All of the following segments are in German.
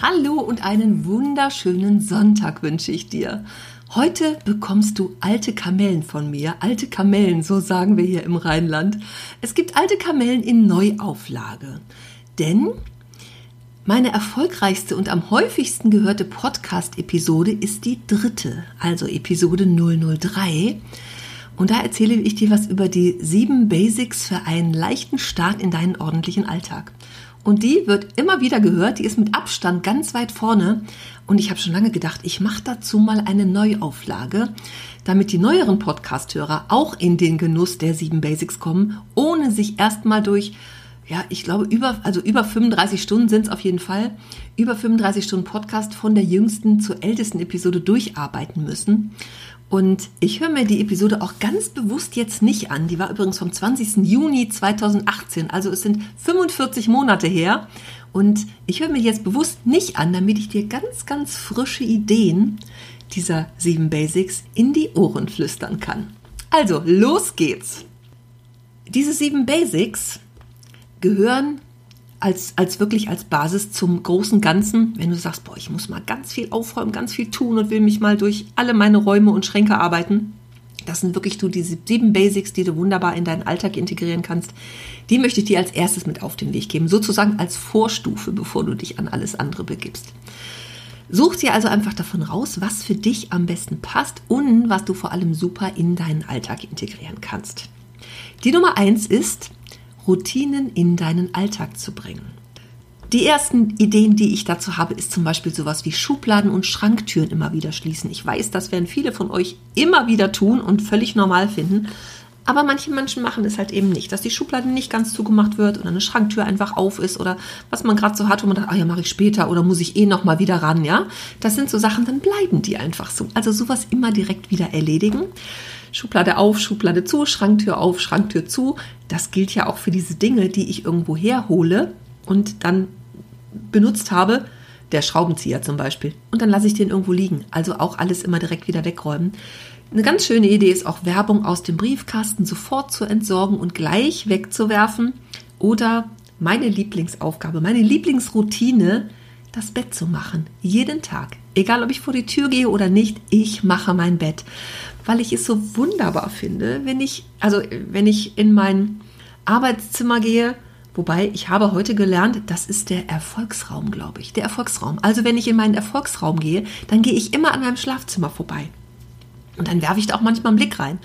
Hallo und einen wunderschönen Sonntag wünsche ich dir. Heute bekommst du alte Kamellen von mir. Alte Kamellen, so sagen wir hier im Rheinland. Es gibt alte Kamellen in Neuauflage. Denn meine erfolgreichste und am häufigsten gehörte Podcast-Episode ist die dritte, also Episode 003. Und da erzähle ich dir was über die sieben Basics für einen leichten Start in deinen ordentlichen Alltag. Und die wird immer wieder gehört, die ist mit Abstand ganz weit vorne. Und ich habe schon lange gedacht, ich mache dazu mal eine Neuauflage, damit die neueren Podcast-Hörer auch in den Genuss der sieben Basics kommen, ohne sich erstmal durch, ja, ich glaube, über, also über 35 Stunden sind es auf jeden Fall, über 35 Stunden Podcast von der jüngsten zur ältesten Episode durcharbeiten müssen. Und ich höre mir die Episode auch ganz bewusst jetzt nicht an. Die war übrigens vom 20. Juni 2018. Also es sind 45 Monate her. Und ich höre mir jetzt bewusst nicht an, damit ich dir ganz, ganz frische Ideen dieser sieben Basics in die Ohren flüstern kann. Also, los geht's! Diese sieben Basics gehören als, als wirklich als Basis zum großen Ganzen, wenn du sagst, boah, ich muss mal ganz viel aufräumen, ganz viel tun und will mich mal durch alle meine Räume und Schränke arbeiten. Das sind wirklich du diese sieben Basics, die du wunderbar in deinen Alltag integrieren kannst. Die möchte ich dir als erstes mit auf den Weg geben, sozusagen als Vorstufe, bevor du dich an alles andere begibst. Such dir also einfach davon raus, was für dich am besten passt und was du vor allem super in deinen Alltag integrieren kannst. Die Nummer eins ist, Routinen in deinen Alltag zu bringen. Die ersten Ideen, die ich dazu habe, ist zum Beispiel sowas wie Schubladen und Schranktüren immer wieder schließen. Ich weiß, das werden viele von euch immer wieder tun und völlig normal finden. Aber manche Menschen machen es halt eben nicht, dass die Schublade nicht ganz zugemacht wird oder eine Schranktür einfach auf ist oder was man gerade so hat, wo man sagt, ah ja, mache ich später oder muss ich eh noch mal wieder ran, ja? Das sind so Sachen, dann bleiben die einfach so. Also sowas immer direkt wieder erledigen. Schublade auf, Schublade zu, Schranktür auf, Schranktür zu. Das gilt ja auch für diese Dinge, die ich irgendwo herhole und dann benutzt habe. Der Schraubenzieher zum Beispiel. Und dann lasse ich den irgendwo liegen. Also auch alles immer direkt wieder wegräumen. Eine ganz schöne Idee ist auch Werbung aus dem Briefkasten sofort zu entsorgen und gleich wegzuwerfen. Oder meine Lieblingsaufgabe, meine Lieblingsroutine, das Bett zu machen. Jeden Tag. Egal, ob ich vor die Tür gehe oder nicht, ich mache mein Bett weil ich es so wunderbar finde, wenn ich, also wenn ich in mein Arbeitszimmer gehe, wobei ich habe heute gelernt, das ist der Erfolgsraum, glaube ich, der Erfolgsraum. Also wenn ich in meinen Erfolgsraum gehe, dann gehe ich immer an meinem Schlafzimmer vorbei. Und dann werfe ich da auch manchmal einen Blick rein.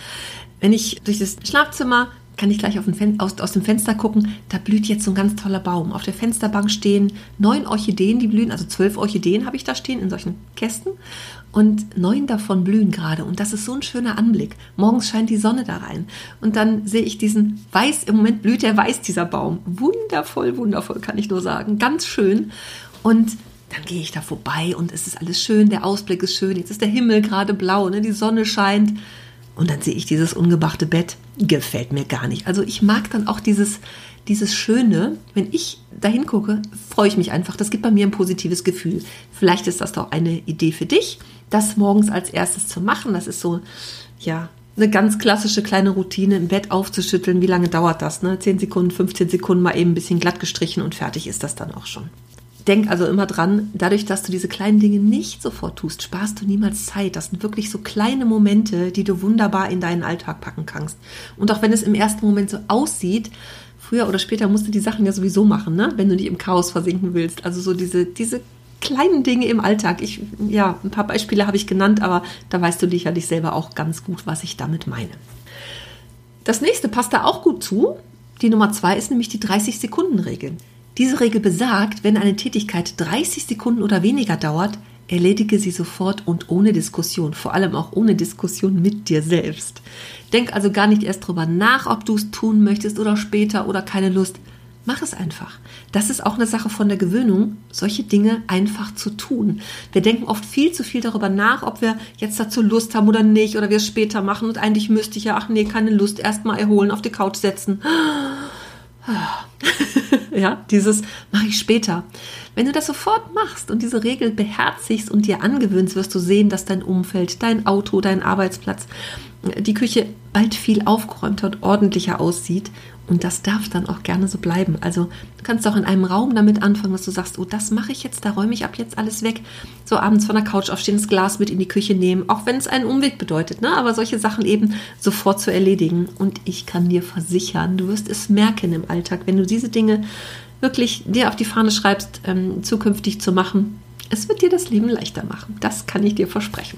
Wenn ich durch das Schlafzimmer kann ich gleich aus, aus, dem Fenster gucken, da blüht jetzt so ein ganz toller Baum. Auf der Fensterbank stehen neun Orchideen, die blühen, also zwölf Orchideen habe ich da stehen in solchen Kästen und neun davon blühen gerade und das ist so ein schöner Anblick. Morgens scheint die Sonne da rein und dann sehe ich diesen weiß, im Moment blüht der weiß, dieser Baum. Wundervoll, wundervoll, kann ich nur sagen. Ganz schön und dann gehe ich da vorbei und es ist alles schön, der Ausblick ist schön, jetzt ist der Himmel gerade blau, ne? die Sonne scheint und dann sehe ich dieses ungemachte Bett. Gefällt mir gar nicht. Also ich mag dann auch dieses, dieses Schöne. Wenn ich da hingucke, freue ich mich einfach. Das gibt bei mir ein positives Gefühl. Vielleicht ist das doch eine Idee für dich, das morgens als erstes zu machen. Das ist so, ja, eine ganz klassische kleine Routine, im Bett aufzuschütteln. Wie lange dauert das? Ne? 10 Sekunden, 15 Sekunden mal eben ein bisschen glatt gestrichen und fertig ist das dann auch schon. Denk also immer dran, dadurch, dass du diese kleinen Dinge nicht sofort tust, sparst du niemals Zeit. Das sind wirklich so kleine Momente, die du wunderbar in deinen Alltag packen kannst. Und auch wenn es im ersten Moment so aussieht, früher oder später musst du die Sachen ja sowieso machen, ne? wenn du nicht im Chaos versinken willst. Also so diese, diese kleinen Dinge im Alltag. Ich, ja, ein paar Beispiele habe ich genannt, aber da weißt du dich ja dich selber auch ganz gut, was ich damit meine. Das nächste passt da auch gut zu. Die Nummer zwei ist nämlich die 30-Sekunden-Regel. Diese Regel besagt, wenn eine Tätigkeit 30 Sekunden oder weniger dauert, erledige sie sofort und ohne Diskussion, vor allem auch ohne Diskussion mit dir selbst. Denk also gar nicht erst drüber nach, ob du es tun möchtest oder später oder keine Lust. Mach es einfach. Das ist auch eine Sache von der Gewöhnung, solche Dinge einfach zu tun. Wir denken oft viel zu viel darüber nach, ob wir jetzt dazu Lust haben oder nicht, oder wir es später machen. Und eigentlich müsste ich ja, ach nee, keine Lust, erstmal erholen, auf die Couch setzen. ja, dieses mache ich später. Wenn du das sofort machst und diese Regel beherzigst und dir angewöhnst, wirst du sehen, dass dein Umfeld, dein Auto, dein Arbeitsplatz, die Küche bald viel aufgeräumter und ordentlicher aussieht und das darf dann auch gerne so bleiben. Also du kannst auch in einem Raum damit anfangen, dass du sagst, oh, das mache ich jetzt, da räume ich ab jetzt alles weg. So abends von der Couch aufstehen, das Glas mit in die Küche nehmen, auch wenn es einen Umweg bedeutet, ne? aber solche Sachen eben sofort zu erledigen. Und ich kann dir versichern, du wirst es merken im Alltag, wenn du diese Dinge wirklich dir auf die Fahne schreibst, ähm, zukünftig zu machen. Es wird dir das Leben leichter machen. Das kann ich dir versprechen.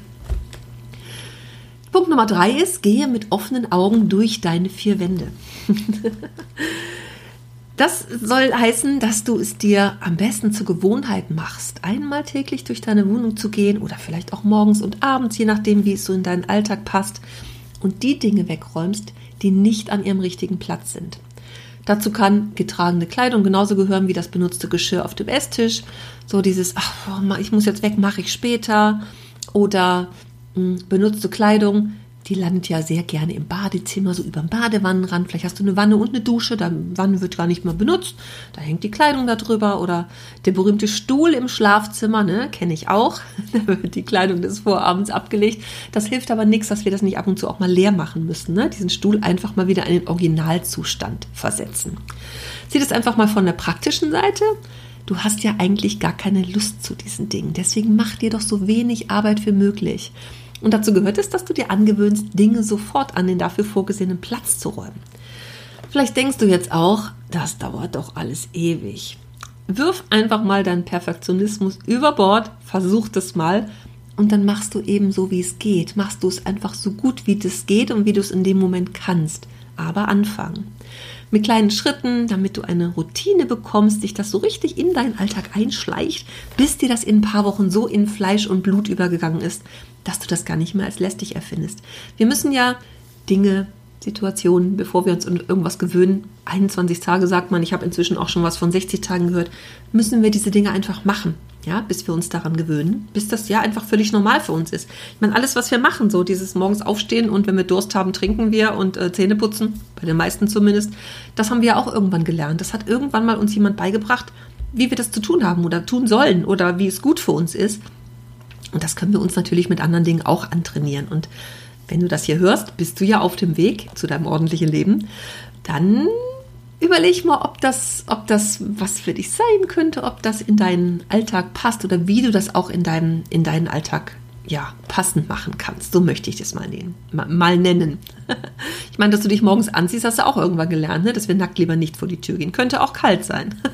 Punkt Nummer drei ist, gehe mit offenen Augen durch deine vier Wände. Das soll heißen, dass du es dir am besten zur Gewohnheit machst, einmal täglich durch deine Wohnung zu gehen oder vielleicht auch morgens und abends, je nachdem, wie es so in deinen Alltag passt, und die Dinge wegräumst, die nicht an ihrem richtigen Platz sind. Dazu kann getragene Kleidung genauso gehören wie das benutzte Geschirr auf dem Esstisch. So dieses, ach, ich muss jetzt weg, mache ich später. Oder benutzte Kleidung, die landet ja sehr gerne im Badezimmer, so über dem Badewannenrand. Vielleicht hast du eine Wanne und eine Dusche, dann Wanne wird gar nicht mehr benutzt. Da hängt die Kleidung da drüber. Oder der berühmte Stuhl im Schlafzimmer, ne, kenne ich auch. Da wird die Kleidung des Vorabends abgelegt. Das hilft aber nichts, dass wir das nicht ab und zu auch mal leer machen müssen. Ne? Diesen Stuhl einfach mal wieder in den Originalzustand versetzen. Sieh das einfach mal von der praktischen Seite du hast ja eigentlich gar keine Lust zu diesen Dingen. Deswegen mach dir doch so wenig Arbeit wie möglich. Und dazu gehört es, dass du dir angewöhnst, Dinge sofort an den dafür vorgesehenen Platz zu räumen. Vielleicht denkst du jetzt auch, das dauert doch alles ewig. Wirf einfach mal deinen Perfektionismus über Bord, versuch das mal und dann machst du eben so, wie es geht. Machst du es einfach so gut, wie das geht und wie du es in dem Moment kannst. Aber anfangen. Mit kleinen Schritten, damit du eine Routine bekommst, dich das so richtig in deinen Alltag einschleicht, bis dir das in ein paar Wochen so in Fleisch und Blut übergegangen ist, dass du das gar nicht mehr als lästig erfindest. Wir müssen ja Dinge, Situationen, bevor wir uns an irgendwas gewöhnen, 21 Tage sagt man, ich habe inzwischen auch schon was von 60 Tagen gehört, müssen wir diese Dinge einfach machen, ja, bis wir uns daran gewöhnen, bis das ja einfach völlig normal für uns ist. Ich meine, alles, was wir machen, so dieses morgens aufstehen und wenn wir Durst haben, trinken wir und äh, Zähne putzen, bei den meisten zumindest, das haben wir ja auch irgendwann gelernt. Das hat irgendwann mal uns jemand beigebracht, wie wir das zu tun haben oder tun sollen oder wie es gut für uns ist. Und das können wir uns natürlich mit anderen Dingen auch antrainieren. Und wenn du das hier hörst, bist du ja auf dem Weg zu deinem ordentlichen Leben. Dann überleg mal, ob das, ob das was für dich sein könnte, ob das in deinen Alltag passt oder wie du das auch in deinen, in deinen Alltag ja, passend machen kannst. So möchte ich das mal nennen. Mal nennen. Ich meine, dass du dich morgens anziehst, hast du auch irgendwann gelernt, ne? dass wir nackt lieber nicht vor die Tür gehen. Könnte auch kalt sein.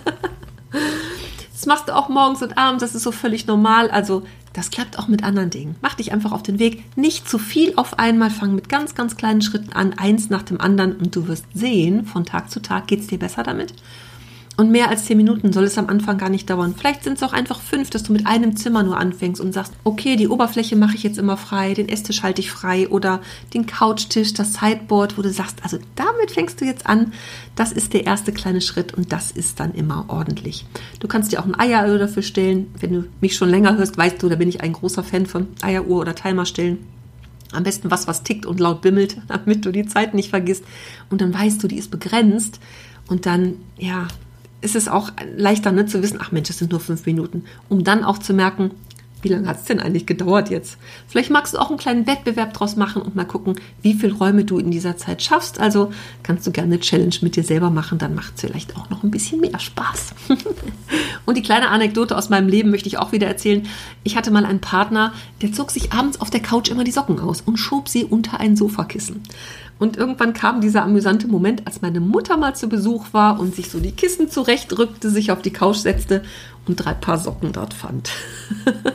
Das machst du auch morgens und abends, das ist so völlig normal. Also das klappt auch mit anderen Dingen. Mach dich einfach auf den Weg. Nicht zu viel auf einmal, fang mit ganz, ganz kleinen Schritten an, eins nach dem anderen und du wirst sehen, von Tag zu Tag geht es dir besser damit. Und mehr als zehn Minuten soll es am Anfang gar nicht dauern. Vielleicht sind es auch einfach fünf, dass du mit einem Zimmer nur anfängst und sagst, okay, die Oberfläche mache ich jetzt immer frei, den Esstisch halte ich frei oder den Couchtisch, das Sideboard, wo du sagst, also damit fängst du jetzt an. Das ist der erste kleine Schritt und das ist dann immer ordentlich. Du kannst dir auch ein Eieruhr dafür stellen. Wenn du mich schon länger hörst, weißt du, da bin ich ein großer Fan von Eieruhr oder Timer stellen. Am besten was, was tickt und laut bimmelt, damit du die Zeit nicht vergisst. Und dann weißt du, die ist begrenzt. Und dann, ja, ist es auch leichter ne, zu wissen, ach Mensch, es sind nur fünf Minuten, um dann auch zu merken, wie lange hat es denn eigentlich gedauert jetzt? Vielleicht magst du auch einen kleinen Wettbewerb draus machen und mal gucken, wie viele Räume du in dieser Zeit schaffst. Also kannst du gerne eine Challenge mit dir selber machen, dann macht es vielleicht auch noch ein bisschen mehr Spaß. und die kleine Anekdote aus meinem Leben möchte ich auch wieder erzählen. Ich hatte mal einen Partner, der zog sich abends auf der Couch immer die Socken aus und schob sie unter ein Sofakissen. Und irgendwann kam dieser amüsante Moment, als meine Mutter mal zu Besuch war und sich so die Kissen zurechtrückte, sich auf die Couch setzte und drei Paar Socken dort fand.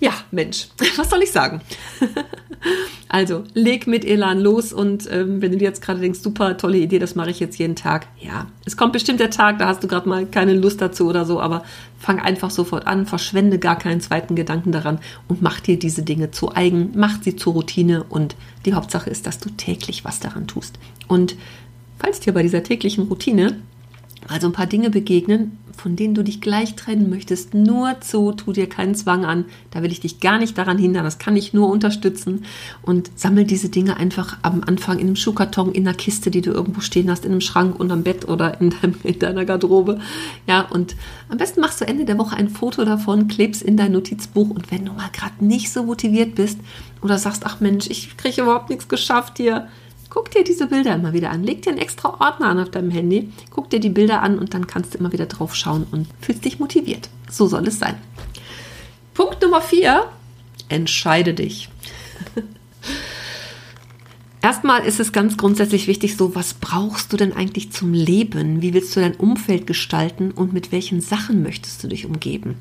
ja, Mensch, was soll ich sagen? also, leg mit Elan los und ähm, wenn du dir jetzt gerade denkst, super tolle Idee, das mache ich jetzt jeden Tag. Ja, es kommt bestimmt der Tag, da hast du gerade mal keine Lust dazu oder so, aber fang einfach sofort an, verschwende gar keinen zweiten Gedanken daran und mach dir diese Dinge zu eigen, mach sie zur Routine und die Hauptsache ist, dass du täglich was daran tust. Und falls dir bei dieser täglichen Routine Also ein paar Dinge begegnen, von denen du dich gleich trennen möchtest. Nur zu, tu dir keinen Zwang an. Da will ich dich gar nicht daran hindern. Das kann ich nur unterstützen. Und sammel diese Dinge einfach am Anfang in einem Schuhkarton, in einer Kiste, die du irgendwo stehen hast, in einem Schrank, unterm Bett oder in, deinem, in deiner Garderobe. Ja, und am besten machst du Ende der Woche ein Foto davon, klebst in dein Notizbuch. Und wenn du mal gerade nicht so motiviert bist oder sagst, ach Mensch, ich kriege überhaupt nichts geschafft hier, Guck dir diese Bilder immer wieder an. Leg dir einen extra Ordner an auf deinem Handy. Guck dir die Bilder an und dann kannst du immer wieder drauf schauen und fühlst dich motiviert. So soll es sein. Punkt Nummer vier. Entscheide dich. Erstmal ist es ganz grundsätzlich wichtig, so was brauchst du denn eigentlich zum Leben? Wie willst du dein Umfeld gestalten und mit welchen Sachen möchtest du dich umgeben?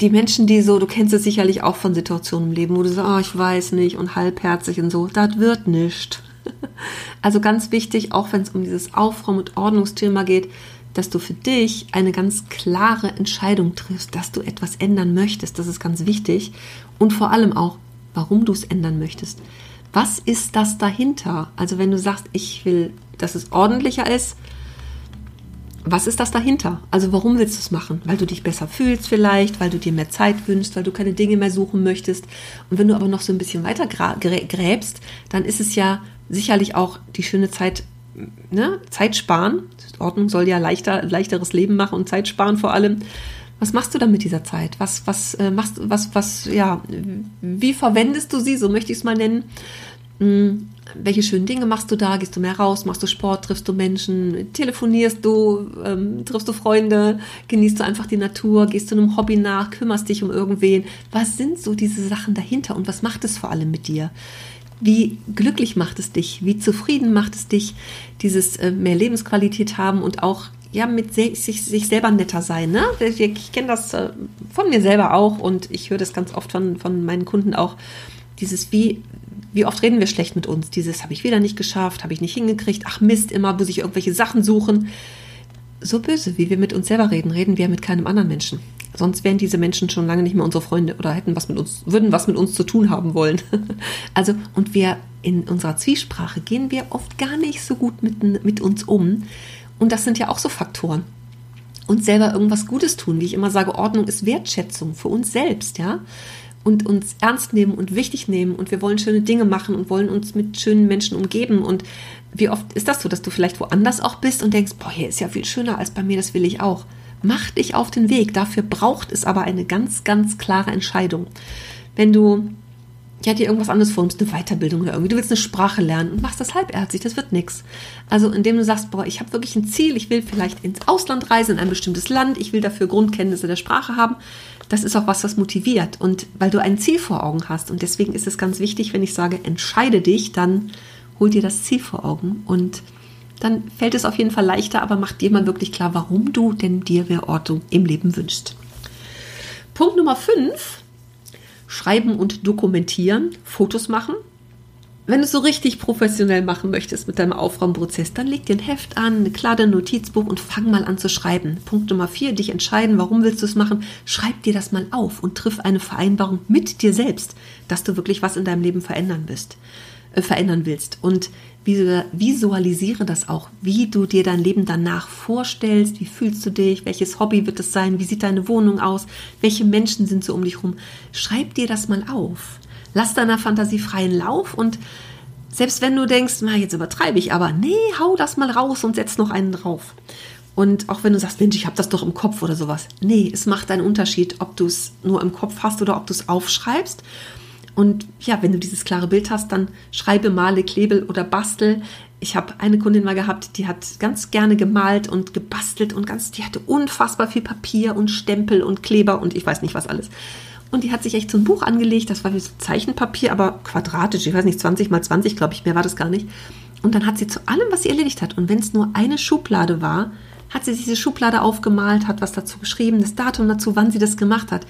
Die Menschen, die so, du kennst es sicherlich auch von Situationen im Leben, wo du sagst, oh, ich weiß nicht und halbherzig und so, das wird nicht. Also ganz wichtig, auch wenn es um dieses Aufräumen- und Ordnungsthema geht, dass du für dich eine ganz klare Entscheidung triffst, dass du etwas ändern möchtest. Das ist ganz wichtig. Und vor allem auch, warum du es ändern möchtest. Was ist das dahinter? Also wenn du sagst, ich will, dass es ordentlicher ist, was ist das dahinter? Also warum willst du es machen? Weil du dich besser fühlst vielleicht, weil du dir mehr Zeit wünschst, weil du keine Dinge mehr suchen möchtest. Und wenn du aber noch so ein bisschen weiter gräbst, dann ist es ja sicherlich auch die schöne Zeit, ne? Zeit sparen. Ordnung soll ja leichter, leichteres Leben machen und Zeit sparen vor allem. Was machst du dann mit dieser Zeit? Was, was äh, machst was, was, ja, wie verwendest du sie? So möchte ich es mal nennen. Hm, welche schönen Dinge machst du da? Gehst du mehr raus? Machst du Sport? Triffst du Menschen? Telefonierst du? Ähm, triffst du Freunde? Genießt du einfach die Natur? Gehst du einem Hobby nach? Kümmerst dich um irgendwen? Was sind so diese Sachen dahinter und was macht es vor allem mit dir? Wie glücklich macht es dich? Wie zufrieden macht es dich, dieses äh, mehr Lebensqualität haben und auch ja mit sich, sich selber netter sein. Ne? Ich kenne das äh, von mir selber auch und ich höre das ganz oft von, von meinen Kunden auch. Dieses wie wie oft reden wir schlecht mit uns? Dieses habe ich wieder nicht geschafft, habe ich nicht hingekriegt, ach Mist, immer muss ich irgendwelche Sachen suchen. So böse, wie wir mit uns selber reden, reden wir mit keinem anderen Menschen. Sonst wären diese Menschen schon lange nicht mehr unsere Freunde oder hätten was mit uns, würden was mit uns zu tun haben wollen. also, und wir in unserer Zwiesprache gehen wir oft gar nicht so gut mit, mit uns um. Und das sind ja auch so Faktoren. Uns selber irgendwas Gutes tun. Wie ich immer sage, Ordnung ist Wertschätzung für uns selbst, ja und uns ernst nehmen und wichtig nehmen und wir wollen schöne Dinge machen und wollen uns mit schönen Menschen umgeben und wie oft ist das so, dass du vielleicht woanders auch bist und denkst, boah, hier ist ja viel schöner als bei mir, das will ich auch. Mach dich auf den Weg. Dafür braucht es aber eine ganz, ganz klare Entscheidung. Wenn du ja, dir irgendwas anderes vornimmst, eine Weiterbildung oder irgendwie, du willst eine Sprache lernen und machst das halbherzig, das wird nichts. Also indem du sagst, boah, ich habe wirklich ein Ziel, ich will vielleicht ins Ausland reisen, in ein bestimmtes Land, ich will dafür Grundkenntnisse der Sprache haben, das ist auch was, was motiviert und weil du ein Ziel vor Augen hast. Und deswegen ist es ganz wichtig, wenn ich sage, entscheide dich, dann hol dir das Ziel vor Augen und dann fällt es auf jeden Fall leichter, aber mach dir mal wirklich klar, warum du denn dir mehr Ordnung im Leben wünschst. Punkt Nummer 5, schreiben und dokumentieren, Fotos machen. Wenn du es so richtig professionell machen möchtest mit deinem Aufräumprozess, dann leg dir ein Heft an, ein klares Notizbuch und fang mal an zu schreiben. Punkt Nummer vier, dich entscheiden, warum willst du es machen? Schreib dir das mal auf und triff eine Vereinbarung mit dir selbst, dass du wirklich was in deinem Leben verändern äh, verändern willst. Und visualisiere das auch, wie du dir dein Leben danach vorstellst, wie fühlst du dich, welches Hobby wird es sein, wie sieht deine Wohnung aus, welche Menschen sind so um dich rum. Schreib dir das mal auf lass deiner Fantasie freien Lauf und selbst wenn du denkst, na, jetzt übertreibe ich, aber nee, hau das mal raus und setz noch einen drauf. Und auch wenn du sagst, Mensch, ich habe das doch im Kopf oder sowas. Nee, es macht einen Unterschied, ob du es nur im Kopf hast oder ob du es aufschreibst. Und ja, wenn du dieses klare Bild hast, dann schreibe, male, klebel oder bastel. Ich habe eine Kundin mal gehabt, die hat ganz gerne gemalt und gebastelt und ganz, die hatte unfassbar viel Papier und Stempel und Kleber und ich weiß nicht was alles. Und die hat sich echt so ein Buch angelegt, das war wie so Zeichenpapier, aber quadratisch, ich weiß nicht, 20 mal 20, glaube ich, mehr war das gar nicht. Und dann hat sie zu allem, was sie erledigt hat, und wenn es nur eine Schublade war, hat sie diese Schublade aufgemalt, hat was dazu geschrieben, das Datum dazu, wann sie das gemacht hat.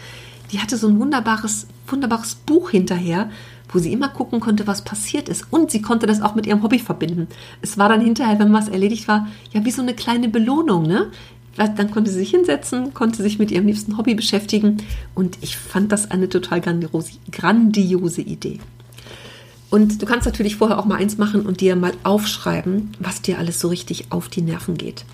Die hatte so ein wunderbares, wunderbares Buch hinterher, wo sie immer gucken konnte, was passiert ist. Und sie konnte das auch mit ihrem Hobby verbinden. Es war dann hinterher, wenn was erledigt war, ja wie so eine kleine Belohnung. Ne? dann konnte sie sich hinsetzen, konnte sich mit ihrem liebsten Hobby beschäftigen und ich fand das eine total grandiose Idee. Und du kannst natürlich vorher auch mal eins machen und dir mal aufschreiben, was dir alles so richtig auf die Nerven geht.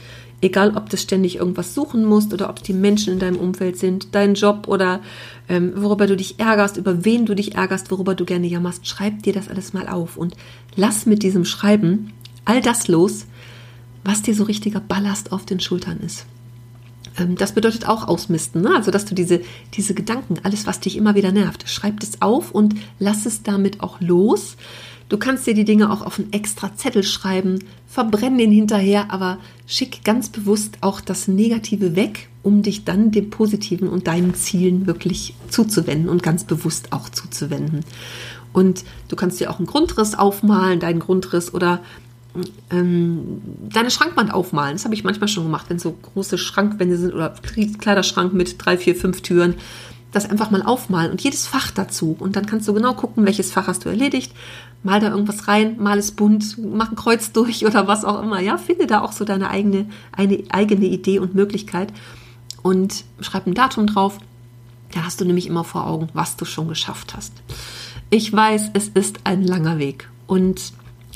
Egal, ob du ständig irgendwas suchen musst oder ob es die Menschen in deinem Umfeld sind, dein Job oder ähm, worüber du dich ärgerst, über wen du dich ärgerst, worüber du gerne jammerst, schreib dir das alles mal auf und lass mit diesem Schreiben all das los, was dir so richtiger Ballast auf den Schultern ist. Ähm, das bedeutet auch ausmisten, ne? also dass du diese, diese Gedanken, alles, was dich immer wieder nervt, schreib es auf und lass es damit auch los. Du kannst dir die Dinge auch auf einen extra Zettel schreiben, verbrenn den hinterher, aber schick ganz bewusst auch das Negative weg, um dich dann dem Positiven und deinen Zielen wirklich zuzuwenden und ganz bewusst auch zuzuwenden. Und du kannst dir auch einen Grundriss aufmalen, deinen Grundriss oder ähm, deine Schrankwand aufmalen. Das habe ich manchmal schon gemacht, wenn so große Schrankwände sind oder Kleiderschrank mit drei, vier, fünf Türen das einfach mal aufmalen und jedes Fach dazu. Und dann kannst du genau gucken, welches Fach hast du erledigt. Mal da irgendwas rein, mal es bunt, mach ein Kreuz durch oder was auch immer. Ja, finde da auch so deine eigene, eine eigene Idee und Möglichkeit und schreib ein Datum drauf. Da hast du nämlich immer vor Augen, was du schon geschafft hast. Ich weiß, es ist ein langer Weg und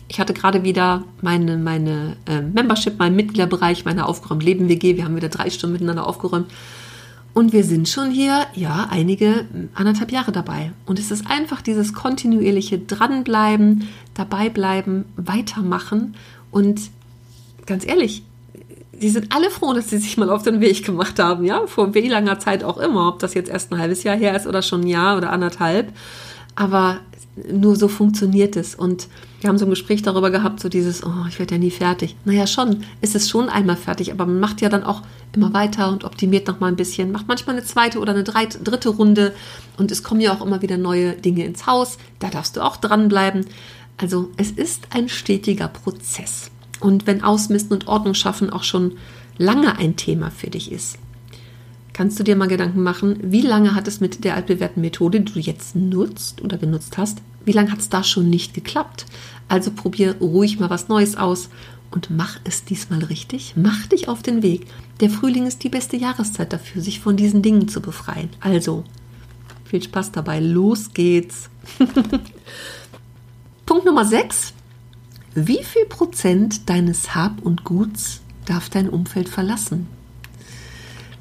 ich hatte gerade wieder meine, meine äh, Membership, meinen Mitgliederbereich, meine aufgeräumt Leben WG. Wir haben wieder drei Stunden miteinander aufgeräumt. Und wir sind schon hier, ja, einige anderthalb Jahre dabei. Und es ist einfach dieses kontinuierliche Dranbleiben, dabeibleiben, weitermachen. Und ganz ehrlich, die sind alle froh, dass sie sich mal auf den Weg gemacht haben, ja, vor wie langer Zeit auch immer, ob das jetzt erst ein halbes Jahr her ist oder schon ein Jahr oder anderthalb. Aber nur so funktioniert es. Und wir haben so ein Gespräch darüber gehabt, so dieses, oh, ich werde ja nie fertig. Naja, schon, ist es schon einmal fertig, aber man macht ja dann auch immer weiter und optimiert noch mal ein bisschen, macht manchmal eine zweite oder eine dritte Runde und es kommen ja auch immer wieder neue Dinge ins Haus. Da darfst du auch dranbleiben. Also es ist ein stetiger Prozess. Und wenn Ausmisten und Ordnung schaffen auch schon lange ein Thema für dich ist, kannst du dir mal Gedanken machen, wie lange hat es mit der altbewährten Methode, die du jetzt nutzt oder genutzt hast, wie lange hat es da schon nicht geklappt? Also probier ruhig mal was Neues aus und mach es diesmal richtig. Mach dich auf den Weg. Der Frühling ist die beste Jahreszeit dafür, sich von diesen Dingen zu befreien. Also, viel Spaß dabei. Los geht's. Punkt Nummer 6. Wie viel Prozent deines Hab und Guts darf dein Umfeld verlassen?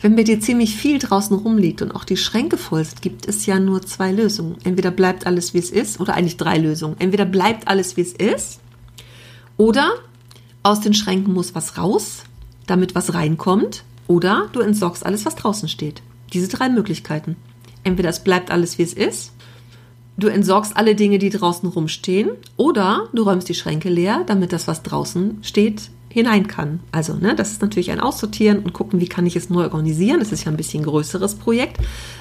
Wenn bei dir ziemlich viel draußen rumliegt und auch die Schränke voll sind, gibt es ja nur zwei Lösungen. Entweder bleibt alles, wie es ist, oder eigentlich drei Lösungen. Entweder bleibt alles, wie es ist, oder aus den Schränken muss was raus, damit was reinkommt, oder du entsorgst alles, was draußen steht. Diese drei Möglichkeiten. Entweder es bleibt alles, wie es ist, du entsorgst alle Dinge, die draußen rumstehen, oder du räumst die Schränke leer, damit das, was draußen steht, hinein kann. Also, ne, das ist natürlich ein Aussortieren und gucken, wie kann ich es neu organisieren. Das ist ja ein bisschen größeres Projekt,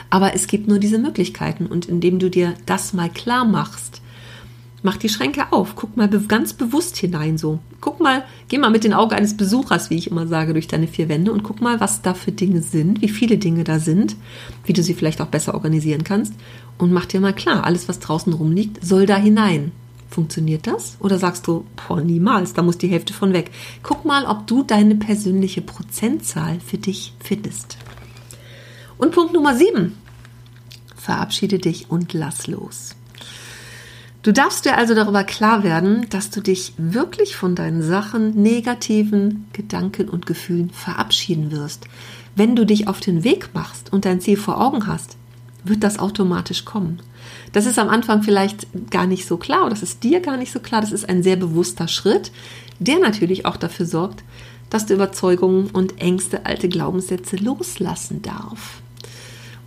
aber es gibt nur diese Möglichkeiten und indem du dir das mal klar machst, mach die Schränke auf, guck mal ganz bewusst hinein so. Guck mal, geh mal mit den Augen eines Besuchers, wie ich immer sage, durch deine vier Wände und guck mal, was da für Dinge sind, wie viele Dinge da sind, wie du sie vielleicht auch besser organisieren kannst und mach dir mal klar, alles was draußen rumliegt, soll da hinein. Funktioniert das? Oder sagst du, boah, niemals, da muss die Hälfte von weg. Guck mal, ob du deine persönliche Prozentzahl für dich findest. Und Punkt Nummer 7. Verabschiede dich und lass los. Du darfst dir also darüber klar werden, dass du dich wirklich von deinen Sachen, negativen Gedanken und Gefühlen verabschieden wirst. Wenn du dich auf den Weg machst und dein Ziel vor Augen hast, wird das automatisch kommen. Das ist am Anfang vielleicht gar nicht so klar das ist dir gar nicht so klar. Das ist ein sehr bewusster Schritt, der natürlich auch dafür sorgt, dass du Überzeugungen und Ängste, alte Glaubenssätze loslassen darf.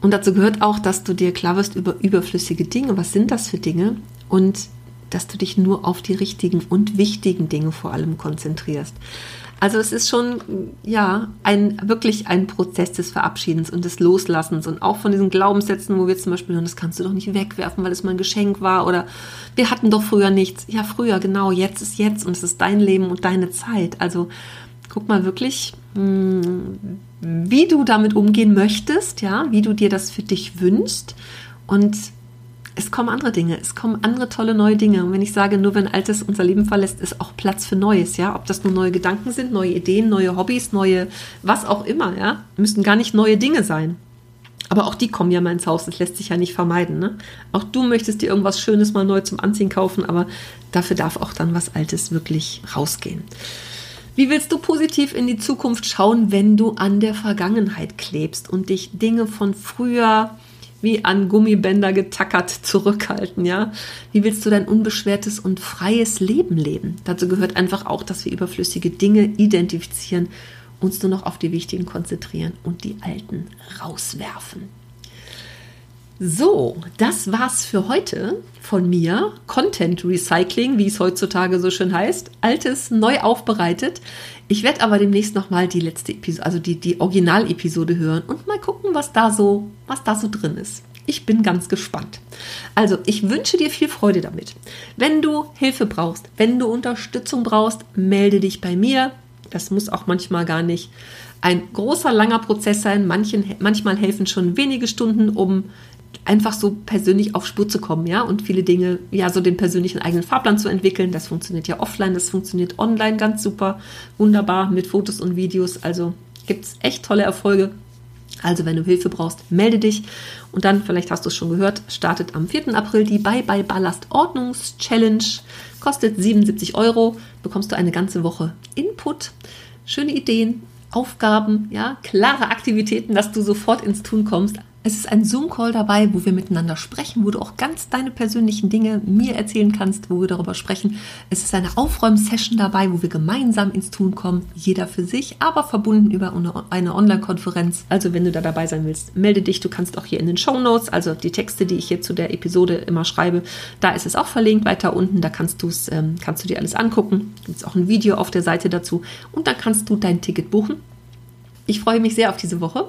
Und dazu gehört auch, dass du dir klar wirst über überflüssige Dinge. Was sind das für Dinge? Und dass du dich nur auf die richtigen und wichtigen Dinge vor allem konzentrierst. Also es ist schon, ja, ein, wirklich ein Prozess des Verabschiedens und des Loslassens und auch von diesen Glaubenssätzen, wo wir zum Beispiel hören, das kannst du doch nicht wegwerfen, weil es mal ein Geschenk war oder wir hatten doch früher nichts. Ja, früher, genau, jetzt ist jetzt und es ist dein Leben und deine Zeit. Also guck mal wirklich, hm, wie du damit umgehen möchtest, ja, wie du dir das für dich wünschst und es kommen andere Dinge, es kommen andere tolle neue Dinge. Und wenn ich sage, nur wenn Altes unser Leben verlässt, ist auch Platz für Neues, ja. Ob das nur neue Gedanken sind, neue Ideen, neue Hobbys, neue, was auch immer, ja. Müssen gar nicht neue Dinge sein. Aber auch die kommen ja mal ins Haus, das lässt sich ja nicht vermeiden. Ne? Auch du möchtest dir irgendwas Schönes mal neu zum Anziehen kaufen, aber dafür darf auch dann was Altes wirklich rausgehen. Wie willst du positiv in die Zukunft schauen, wenn du an der Vergangenheit klebst und dich Dinge von früher wie an Gummibänder getackert zurückhalten, ja? Wie willst du dein unbeschwertes und freies Leben leben? Dazu gehört einfach auch, dass wir überflüssige Dinge identifizieren, uns nur noch auf die wichtigen konzentrieren und die alten rauswerfen. So, das war's für heute von mir. Content Recycling, wie es heutzutage so schön heißt. Altes neu aufbereitet. Ich werde aber demnächst nochmal die letzte Episode, also die, die Originalepisode hören und mal gucken, was da so, was da so drin ist. Ich bin ganz gespannt. Also, ich wünsche dir viel Freude damit. Wenn du Hilfe brauchst, wenn du Unterstützung brauchst, melde dich bei mir. Das muss auch manchmal gar nicht ein großer, langer Prozess sein. Manchen, manchmal helfen schon wenige Stunden, um einfach so persönlich auf Spur zu kommen, ja, und viele Dinge, ja, so den persönlichen eigenen Fahrplan zu entwickeln. Das funktioniert ja offline, das funktioniert online ganz super, wunderbar mit Fotos und Videos. Also gibt es echt tolle Erfolge. Also, wenn du Hilfe brauchst, melde dich. Und dann, vielleicht hast du es schon gehört, startet am 4. April die Bye Bye Ballast Ordnungs Challenge. Kostet 77 Euro. Bekommst du eine ganze Woche Input, schöne Ideen, Aufgaben, ja, klare Aktivitäten, dass du sofort ins Tun kommst. Es ist ein Zoom-Call dabei, wo wir miteinander sprechen, wo du auch ganz deine persönlichen Dinge mir erzählen kannst, wo wir darüber sprechen. Es ist eine Aufräum-Session dabei, wo wir gemeinsam ins Tun kommen, jeder für sich, aber verbunden über eine Online-Konferenz. Also wenn du da dabei sein willst, melde dich. Du kannst auch hier in den Show Notes, also die Texte, die ich hier zu der Episode immer schreibe, da ist es auch verlinkt weiter unten. Da kannst, du's, ähm, kannst du dir alles angucken. Gibt es auch ein Video auf der Seite dazu und dann kannst du dein Ticket buchen. Ich freue mich sehr auf diese Woche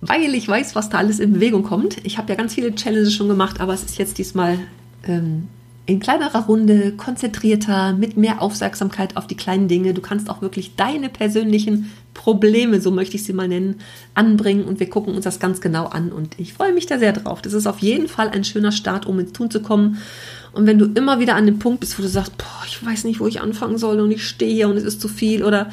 weil ich weiß, was da alles in Bewegung kommt. Ich habe ja ganz viele Challenges schon gemacht, aber es ist jetzt diesmal ähm, in kleinerer Runde, konzentrierter, mit mehr Aufmerksamkeit auf die kleinen Dinge. Du kannst auch wirklich deine persönlichen Probleme, so möchte ich sie mal nennen, anbringen und wir gucken uns das ganz genau an und ich freue mich da sehr drauf. Das ist auf jeden Fall ein schöner Start, um ins Tun zu kommen. Und wenn du immer wieder an dem Punkt bist, wo du sagst, boah, ich weiß nicht, wo ich anfangen soll und ich stehe hier und es ist zu viel oder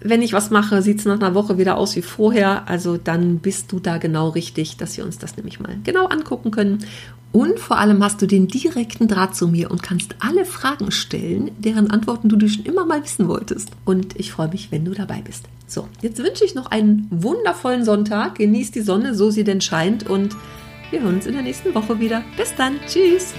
wenn ich was mache, sieht es nach einer Woche wieder aus wie vorher. Also dann bist du da genau richtig, dass wir uns das nämlich mal genau angucken können. Und vor allem hast du den direkten Draht zu mir und kannst alle Fragen stellen, deren Antworten du schon immer mal wissen wolltest. Und ich freue mich, wenn du dabei bist. So, jetzt wünsche ich noch einen wundervollen Sonntag. Genieß die Sonne, so sie denn scheint. Und wir hören uns in der nächsten Woche wieder. Bis dann. Tschüss.